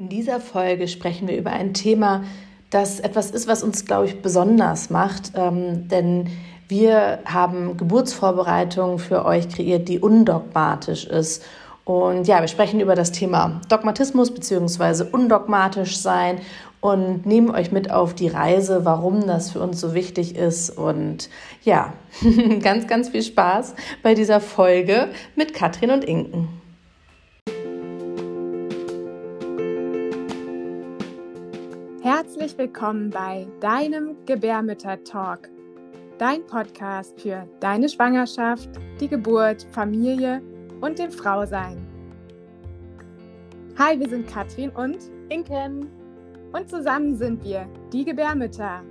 In dieser Folge sprechen wir über ein Thema, das etwas ist, was uns, glaube ich, besonders macht. Ähm, denn wir haben Geburtsvorbereitungen für euch kreiert, die undogmatisch ist. Und ja, wir sprechen über das Thema Dogmatismus bzw. undogmatisch sein und nehmen euch mit auf die Reise, warum das für uns so wichtig ist. Und ja, ganz, ganz viel Spaß bei dieser Folge mit Katrin und Inken. Herzlich willkommen bei deinem Gebärmütter-Talk, dein Podcast für deine Schwangerschaft, die Geburt, Familie und dem Frausein. Hi, wir sind Katrin und Inken und zusammen sind wir die Gebärmütter.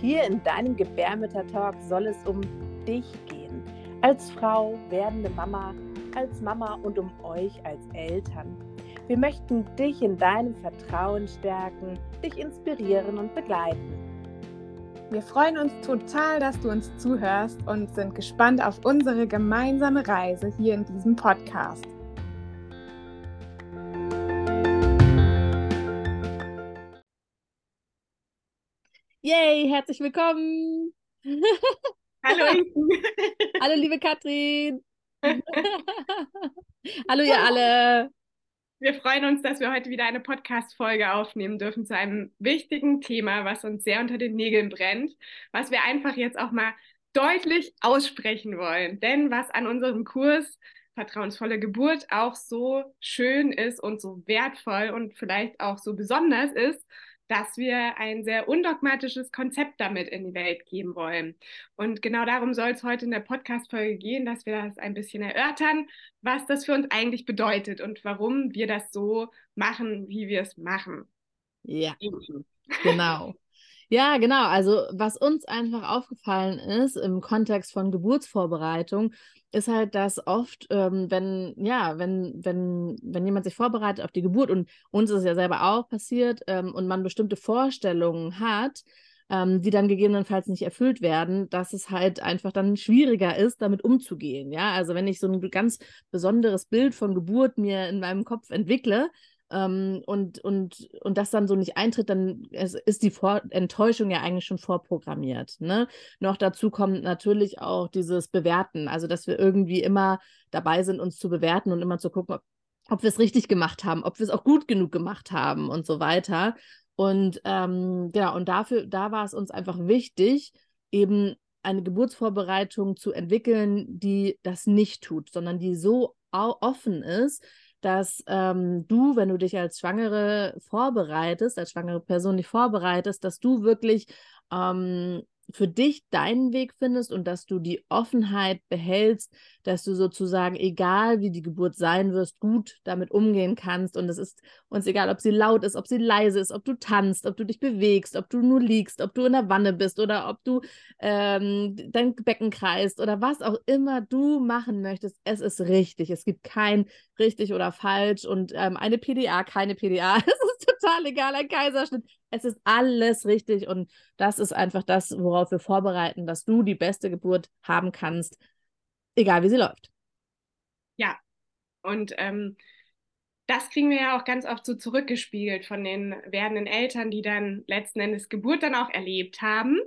Hier in deinem Gebärmütter-Talk soll es um dich gehen, als Frau, werdende Mama, als Mama und um euch als Eltern. Wir möchten dich in deinem Vertrauen stärken, dich inspirieren und begleiten. Wir freuen uns total, dass du uns zuhörst und sind gespannt auf unsere gemeinsame Reise hier in diesem Podcast. Yay, herzlich willkommen. Hallo. Hallo, liebe Katrin. Hallo, ihr alle. Wir freuen uns, dass wir heute wieder eine Podcast-Folge aufnehmen dürfen zu einem wichtigen Thema, was uns sehr unter den Nägeln brennt, was wir einfach jetzt auch mal deutlich aussprechen wollen. Denn was an unserem Kurs Vertrauensvolle Geburt auch so schön ist und so wertvoll und vielleicht auch so besonders ist, dass wir ein sehr undogmatisches Konzept damit in die Welt geben wollen. Und genau darum soll es heute in der Podcast-Folge gehen, dass wir das ein bisschen erörtern, was das für uns eigentlich bedeutet und warum wir das so machen, wie wir es machen. Ja, genau. Ja, genau. Also was uns einfach aufgefallen ist im Kontext von Geburtsvorbereitung, ist halt, dass oft, ähm, wenn, ja, wenn, wenn, wenn jemand sich vorbereitet auf die Geburt und uns ist es ja selber auch passiert ähm, und man bestimmte Vorstellungen hat, ähm, die dann gegebenenfalls nicht erfüllt werden, dass es halt einfach dann schwieriger ist, damit umzugehen. Ja, also wenn ich so ein ganz besonderes Bild von Geburt mir in meinem Kopf entwickle, ähm, und, und, und das dann so nicht eintritt, dann ist die Vor Enttäuschung ja eigentlich schon vorprogrammiert. Ne? Noch dazu kommt natürlich auch dieses Bewerten, also dass wir irgendwie immer dabei sind, uns zu bewerten und immer zu gucken, ob, ob wir es richtig gemacht haben, ob wir es auch gut genug gemacht haben und so weiter. Und ähm, genau, und dafür, da war es uns einfach wichtig, eben eine Geburtsvorbereitung zu entwickeln, die das nicht tut, sondern die so offen ist, dass ähm, du, wenn du dich als Schwangere vorbereitest, als schwangere Person dich vorbereitest, dass du wirklich ähm, für dich deinen Weg findest und dass du die Offenheit behältst, dass du sozusagen, egal wie die Geburt sein wirst, gut damit umgehen kannst. Und es ist uns egal, ob sie laut ist, ob sie leise ist, ob du tanzt, ob du dich bewegst, ob du nur liegst, ob du in der Wanne bist oder ob du ähm, dein Becken kreist oder was auch immer du machen möchtest. Es ist richtig. Es gibt kein richtig oder falsch und ähm, eine PDA, keine PDA. Es ist total egal, ein Kaiserschnitt. Es ist alles richtig und das ist einfach das, worauf wir vorbereiten, dass du die beste Geburt haben kannst, egal wie sie läuft. Ja, und ähm, das kriegen wir ja auch ganz oft so zurückgespiegelt von den werdenden Eltern, die dann letzten Endes Geburt dann auch erlebt haben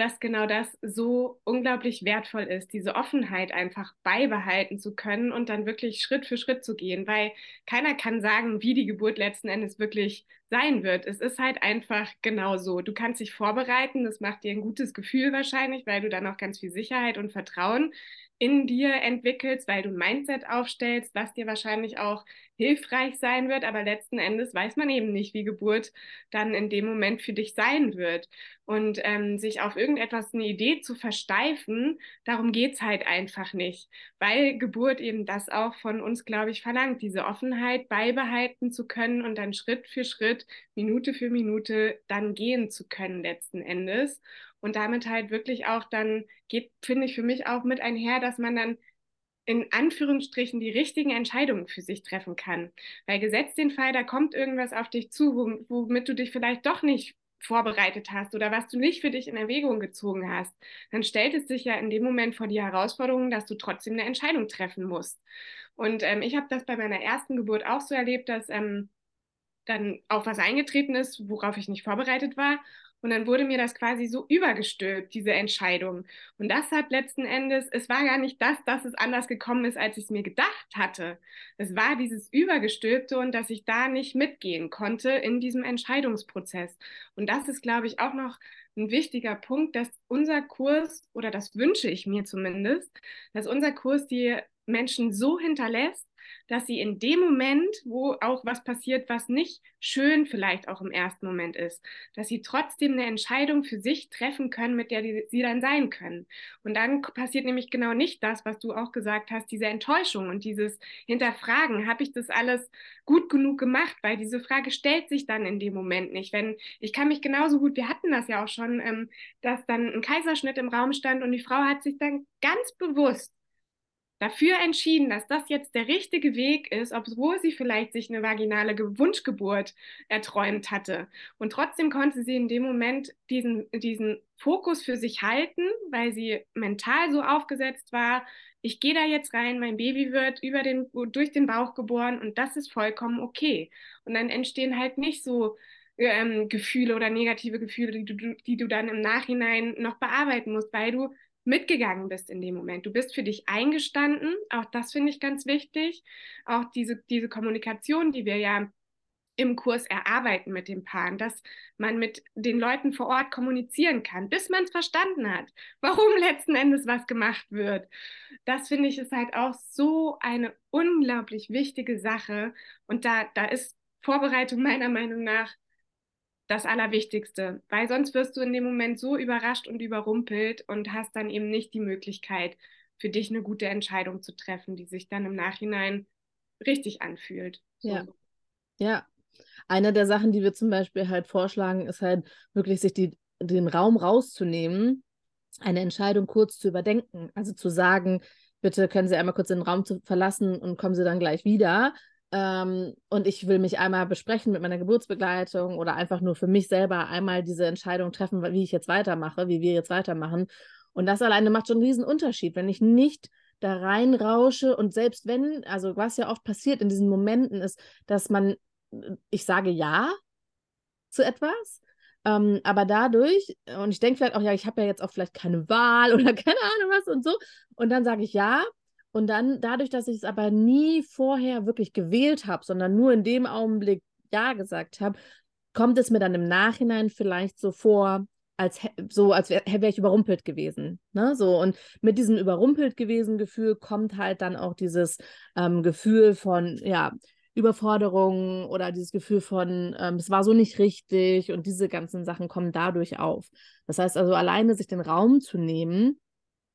dass genau das so unglaublich wertvoll ist, diese Offenheit einfach beibehalten zu können und dann wirklich Schritt für Schritt zu gehen, weil keiner kann sagen, wie die Geburt letzten Endes wirklich sein wird. Es ist halt einfach genau so. Du kannst dich vorbereiten, das macht dir ein gutes Gefühl wahrscheinlich, weil du dann auch ganz viel Sicherheit und Vertrauen in dir entwickelst, weil du ein Mindset aufstellst, was dir wahrscheinlich auch hilfreich sein wird, aber letzten Endes weiß man eben nicht, wie Geburt dann in dem Moment für dich sein wird. Und ähm, sich auf irgendetwas eine Idee zu versteifen, darum geht's halt einfach nicht, weil Geburt eben das auch von uns, glaube ich, verlangt, diese Offenheit beibehalten zu können und dann Schritt für Schritt, Minute für Minute dann gehen zu können letzten Endes. Und damit halt wirklich auch dann geht, finde ich, für mich auch mit einher, dass man dann in Anführungsstrichen die richtigen Entscheidungen für sich treffen kann. Weil gesetzt den Fall, da kommt irgendwas auf dich zu, womit du dich vielleicht doch nicht vorbereitet hast oder was du nicht für dich in Erwägung gezogen hast, dann stellt es sich ja in dem Moment vor die Herausforderung, dass du trotzdem eine Entscheidung treffen musst. Und ähm, ich habe das bei meiner ersten Geburt auch so erlebt, dass ähm, dann auch was eingetreten ist, worauf ich nicht vorbereitet war. Und dann wurde mir das quasi so übergestülpt, diese Entscheidung. Und das hat letzten Endes, es war gar nicht das, dass es anders gekommen ist, als ich es mir gedacht hatte. Es war dieses Übergestülpte und dass ich da nicht mitgehen konnte in diesem Entscheidungsprozess. Und das ist, glaube ich, auch noch ein wichtiger Punkt, dass unser Kurs, oder das wünsche ich mir zumindest, dass unser Kurs die Menschen so hinterlässt, dass sie in dem Moment, wo auch was passiert, was nicht schön vielleicht auch im ersten Moment ist, dass sie trotzdem eine Entscheidung für sich treffen können, mit der die, sie dann sein können. Und dann passiert nämlich genau nicht das, was du auch gesagt hast, diese Enttäuschung und dieses Hinterfragen, habe ich das alles gut genug gemacht? Weil diese Frage stellt sich dann in dem Moment nicht. Wenn ich kann mich genauso gut, wir hatten das ja auch schon, ähm, dass dann ein Kaiserschnitt im Raum stand und die Frau hat sich dann ganz bewusst dafür entschieden, dass das jetzt der richtige Weg ist, obwohl sie vielleicht sich eine vaginale Wunschgeburt erträumt hatte. Und trotzdem konnte sie in dem Moment diesen, diesen Fokus für sich halten, weil sie mental so aufgesetzt war, ich gehe da jetzt rein, mein Baby wird über den, durch den Bauch geboren und das ist vollkommen okay. Und dann entstehen halt nicht so ähm, Gefühle oder negative Gefühle, die du, die du dann im Nachhinein noch bearbeiten musst, weil du mitgegangen bist in dem Moment. Du bist für dich eingestanden, auch das finde ich ganz wichtig. Auch diese, diese Kommunikation, die wir ja im Kurs erarbeiten mit den Paaren, dass man mit den Leuten vor Ort kommunizieren kann, bis man es verstanden hat, warum letzten Endes was gemacht wird. Das finde ich ist halt auch so eine unglaublich wichtige Sache. Und da, da ist Vorbereitung meiner Meinung nach das Allerwichtigste, weil sonst wirst du in dem Moment so überrascht und überrumpelt und hast dann eben nicht die Möglichkeit, für dich eine gute Entscheidung zu treffen, die sich dann im Nachhinein richtig anfühlt. So. Ja. Ja. Eine der Sachen, die wir zum Beispiel halt vorschlagen, ist halt wirklich sich die, den Raum rauszunehmen, eine Entscheidung kurz zu überdenken. Also zu sagen, bitte können Sie einmal kurz den Raum verlassen und kommen Sie dann gleich wieder. Ähm, und ich will mich einmal besprechen mit meiner Geburtsbegleitung oder einfach nur für mich selber einmal diese Entscheidung treffen, wie ich jetzt weitermache, wie wir jetzt weitermachen. Und das alleine macht schon einen riesen Unterschied, wenn ich nicht da reinrausche und selbst wenn, also was ja oft passiert in diesen Momenten ist, dass man, ich sage ja zu etwas, ähm, aber dadurch, und ich denke vielleicht auch, ja, ich habe ja jetzt auch vielleicht keine Wahl oder keine Ahnung was und so, und dann sage ich ja, und dann, dadurch, dass ich es aber nie vorher wirklich gewählt habe, sondern nur in dem Augenblick Ja gesagt habe, kommt es mir dann im Nachhinein vielleicht so vor, als so, als wäre wär ich überrumpelt gewesen. Ne? So, und mit diesem überrumpelt gewesen Gefühl kommt halt dann auch dieses ähm, Gefühl von, ja, Überforderung oder dieses Gefühl von, ähm, es war so nicht richtig und diese ganzen Sachen kommen dadurch auf. Das heißt also, alleine sich den Raum zu nehmen,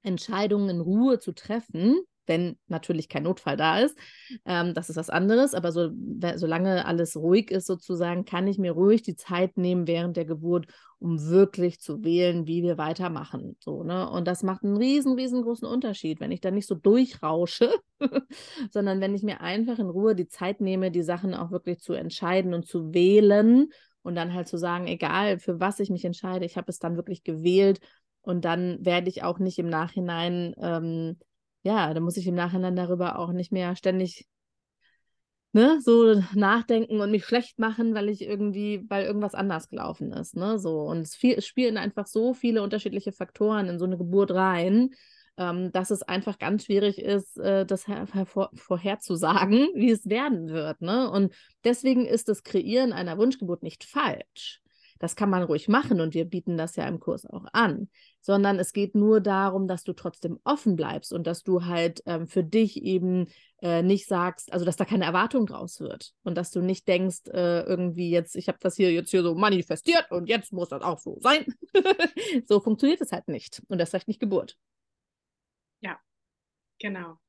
Entscheidungen in Ruhe zu treffen, wenn natürlich kein Notfall da ist. Ähm, das ist was anderes, aber so, solange alles ruhig ist sozusagen, kann ich mir ruhig die Zeit nehmen während der Geburt, um wirklich zu wählen, wie wir weitermachen. So, ne? Und das macht einen riesen, riesengroßen Unterschied, wenn ich da nicht so durchrausche, sondern wenn ich mir einfach in Ruhe die Zeit nehme, die Sachen auch wirklich zu entscheiden und zu wählen und dann halt zu sagen, egal für was ich mich entscheide, ich habe es dann wirklich gewählt und dann werde ich auch nicht im Nachhinein ähm, ja, da muss ich im Nachhinein darüber auch nicht mehr ständig ne, so nachdenken und mich schlecht machen, weil ich irgendwie, weil irgendwas anders gelaufen ist. Ne? So. Und es, viel, es spielen einfach so viele unterschiedliche Faktoren in so eine Geburt rein, ähm, dass es einfach ganz schwierig ist, äh, das vorherzusagen, wie es werden wird. Ne? Und deswegen ist das Kreieren einer Wunschgeburt nicht falsch. Das kann man ruhig machen und wir bieten das ja im Kurs auch an, sondern es geht nur darum, dass du trotzdem offen bleibst und dass du halt ähm, für dich eben äh, nicht sagst, also dass da keine Erwartung draus wird und dass du nicht denkst, äh, irgendwie jetzt, ich habe das hier jetzt hier so manifestiert und jetzt muss das auch so sein. so funktioniert es halt nicht und das vielleicht nicht Geburt. Ja, genau.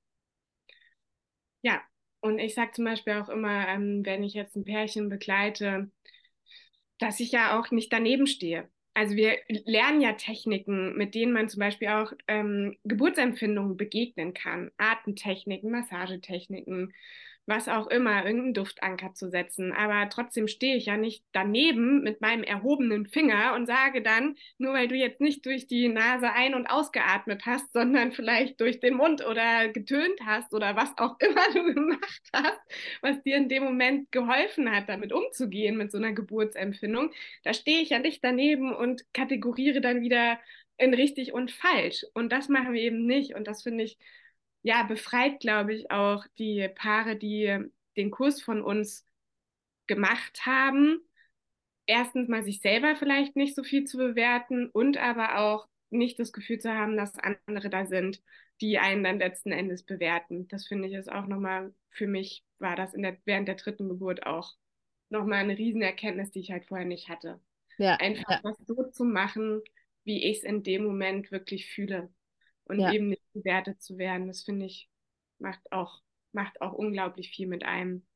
Ja, und ich sage zum Beispiel auch immer, ähm, wenn ich jetzt ein Pärchen begleite, dass ich ja auch nicht daneben stehe. Also wir lernen ja Techniken, mit denen man zum Beispiel auch ähm, Geburtsempfindungen begegnen kann. Atemtechniken, Massagetechniken, was auch immer, irgendeinen Duftanker zu setzen. Aber trotzdem stehe ich ja nicht daneben mit meinem erhobenen Finger und sage dann, nur weil du jetzt nicht durch die Nase ein- und ausgeatmet hast, sondern vielleicht durch den Mund oder getönt hast oder was auch immer du gemacht hast, was dir in dem Moment geholfen hat, damit umzugehen mit so einer Geburtsempfindung, da stehe ich ja nicht daneben und kategoriere dann wieder in richtig und falsch. Und das machen wir eben nicht. Und das finde ich ja, befreit, glaube ich, auch die Paare, die den Kurs von uns gemacht haben. Erstens mal sich selber vielleicht nicht so viel zu bewerten und aber auch nicht das Gefühl zu haben, dass andere da sind, die einen dann letzten Endes bewerten. Das finde ich ist auch nochmal, für mich war das der, während der dritten Geburt auch nochmal eine Riesenerkenntnis, die ich halt vorher nicht hatte. Ja, Einfach ja. was so zu machen, wie ich es in dem Moment wirklich fühle und ja. eben nicht bewertet zu werden. Das finde ich, macht auch, macht auch unglaublich viel mit einem.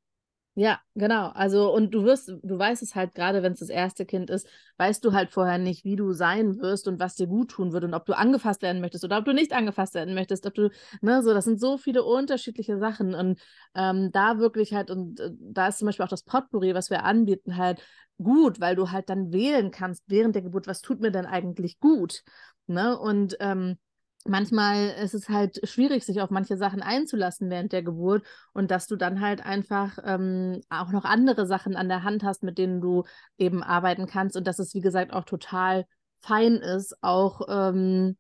Ja, genau. Also, und du wirst, du weißt es halt, gerade wenn es das erste Kind ist, weißt du halt vorher nicht, wie du sein wirst und was dir gut tun wird und ob du angefasst werden möchtest oder ob du nicht angefasst werden möchtest, ob du, ne, so, das sind so viele unterschiedliche Sachen. Und ähm, da wirklich halt, und äh, da ist zum Beispiel auch das Potpourri, was wir anbieten, halt gut, weil du halt dann wählen kannst während der Geburt, was tut mir denn eigentlich gut. Ne? Und ähm, manchmal ist es halt schwierig, sich auf manche Sachen einzulassen während der Geburt und dass du dann halt einfach ähm, auch noch andere Sachen an der Hand hast, mit denen du eben arbeiten kannst und dass es, wie gesagt, auch total fein ist, auch ähm,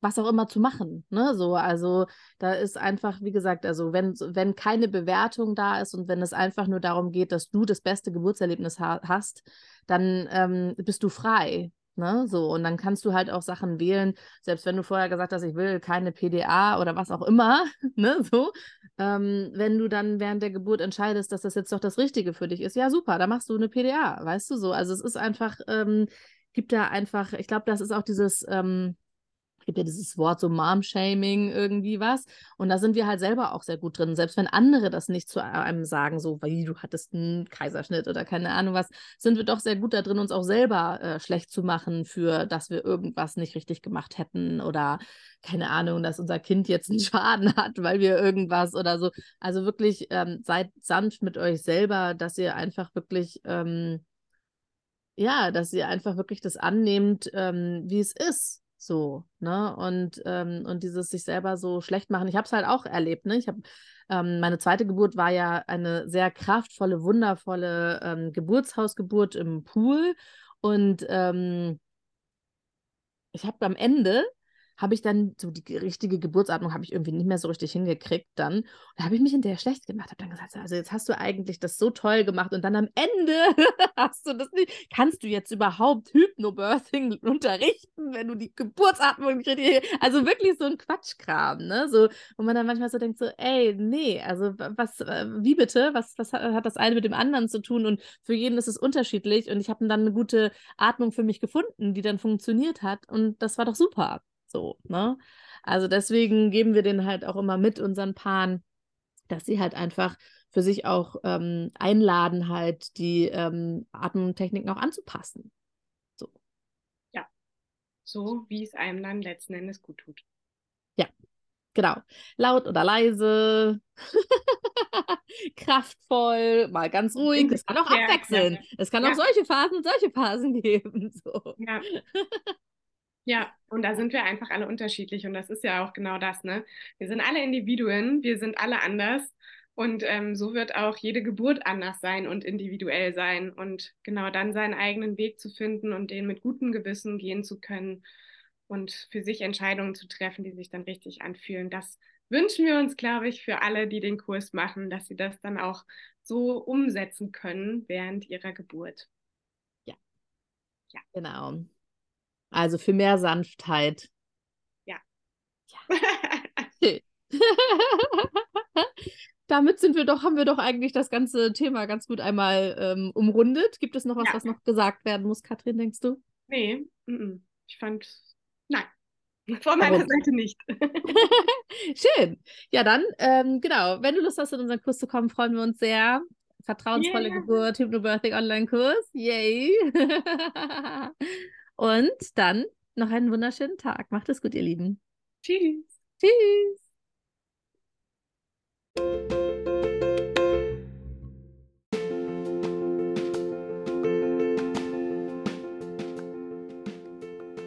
was auch immer zu machen. Ne? So, also da ist einfach, wie gesagt, also wenn, wenn keine Bewertung da ist und wenn es einfach nur darum geht, dass du das beste Geburtserlebnis ha hast, dann ähm, bist du frei. Ne? So, und dann kannst du halt auch Sachen wählen, selbst wenn du vorher gesagt hast, ich will keine PDA oder was auch immer, ne? So, ähm, wenn du dann während der Geburt entscheidest, dass das jetzt doch das Richtige für dich ist, ja super, da machst du eine PDA, weißt du so. Also es ist einfach, ähm, gibt da einfach, ich glaube, das ist auch dieses, ähm, gibt ja dieses Wort so Mom-Shaming irgendwie was. Und da sind wir halt selber auch sehr gut drin. Selbst wenn andere das nicht zu einem sagen, so, wie du hattest einen Kaiserschnitt oder keine Ahnung was, sind wir doch sehr gut da drin, uns auch selber äh, schlecht zu machen für, dass wir irgendwas nicht richtig gemacht hätten oder keine Ahnung, dass unser Kind jetzt einen Schaden hat, weil wir irgendwas oder so. Also wirklich ähm, seid sanft mit euch selber, dass ihr einfach wirklich ähm, ja, dass ihr einfach wirklich das annehmt, ähm, wie es ist. So, ne? Und, ähm, und dieses sich selber so schlecht machen. Ich habe es halt auch erlebt, ne? Ich habe, ähm, meine zweite Geburt war ja eine sehr kraftvolle, wundervolle ähm, Geburtshausgeburt im Pool. Und ähm, ich habe am Ende habe ich dann so die richtige Geburtsatmung habe ich irgendwie nicht mehr so richtig hingekriegt dann. Da habe ich mich in der schlecht gemacht, habe dann gesagt, also jetzt hast du eigentlich das so toll gemacht und dann am Ende hast du das nicht. Kannst du jetzt überhaupt Hypnobirthing unterrichten, wenn du die Geburtsatmung nicht richtig, also wirklich so ein Quatschkram, ne? So, wo man dann manchmal so denkt so, ey, nee, also was, äh, wie bitte? Was, was hat das eine mit dem anderen zu tun? Und für jeden ist es unterschiedlich und ich habe dann eine gute Atmung für mich gefunden, die dann funktioniert hat und das war doch super. So, ne? Also deswegen geben wir den halt auch immer mit unseren Paaren, dass sie halt einfach für sich auch ähm, einladen, halt die ähm, Atemtechniken auch anzupassen. So. Ja, so wie es einem dann letzten Endes gut tut. Ja, genau. Laut oder leise, kraftvoll, mal ganz ruhig. Es kann auch ja, abwechseln. Ja. Es kann ja. auch solche Phasen und solche Phasen geben. So. Ja. Ja, und da sind wir einfach alle unterschiedlich und das ist ja auch genau das, ne? Wir sind alle Individuen, wir sind alle anders und ähm, so wird auch jede Geburt anders sein und individuell sein und genau dann seinen eigenen Weg zu finden und den mit gutem Gewissen gehen zu können und für sich Entscheidungen zu treffen, die sich dann richtig anfühlen. Das wünschen wir uns, glaube ich, für alle, die den Kurs machen, dass sie das dann auch so umsetzen können während ihrer Geburt. Ja. Ja. Genau. Also für mehr Sanftheit. Ja. Ja. Damit sind wir doch, haben wir doch eigentlich das ganze Thema ganz gut einmal ähm, umrundet. Gibt es noch was, ja. was noch gesagt werden muss, Katrin, denkst du? Nee, ich fand, nein. Von meiner Warum? Seite nicht. Schön. Ja, dann, ähm, genau, wenn du Lust hast, in unseren Kurs zu kommen, freuen wir uns sehr. Vertrauensvolle yeah. Geburt, Hypnobirthing Online-Kurs. Yay! Und dann noch einen wunderschönen Tag. Macht es gut, ihr Lieben. Tschüss. Tschüss.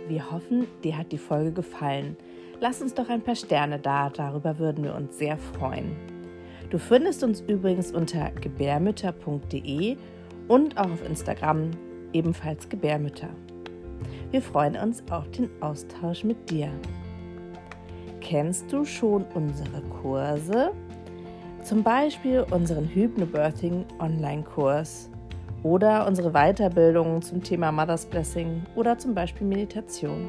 Wir hoffen, dir hat die Folge gefallen. Lass uns doch ein paar Sterne da, darüber würden wir uns sehr freuen. Du findest uns übrigens unter gebärmütter.de und auch auf Instagram ebenfalls gebärmütter. Wir freuen uns auf den Austausch mit dir. Kennst du schon unsere Kurse? Zum Beispiel unseren Hypnobirthing Online-Kurs oder unsere Weiterbildung zum Thema Mother's Blessing oder zum Beispiel Meditation.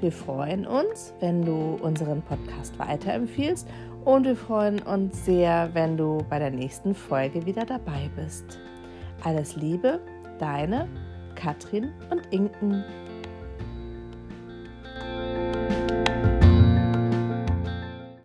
Wir freuen uns, wenn du unseren Podcast weiterempfiehlst und wir freuen uns sehr, wenn du bei der nächsten Folge wieder dabei bist. Alles Liebe, deine Katrin und Inken.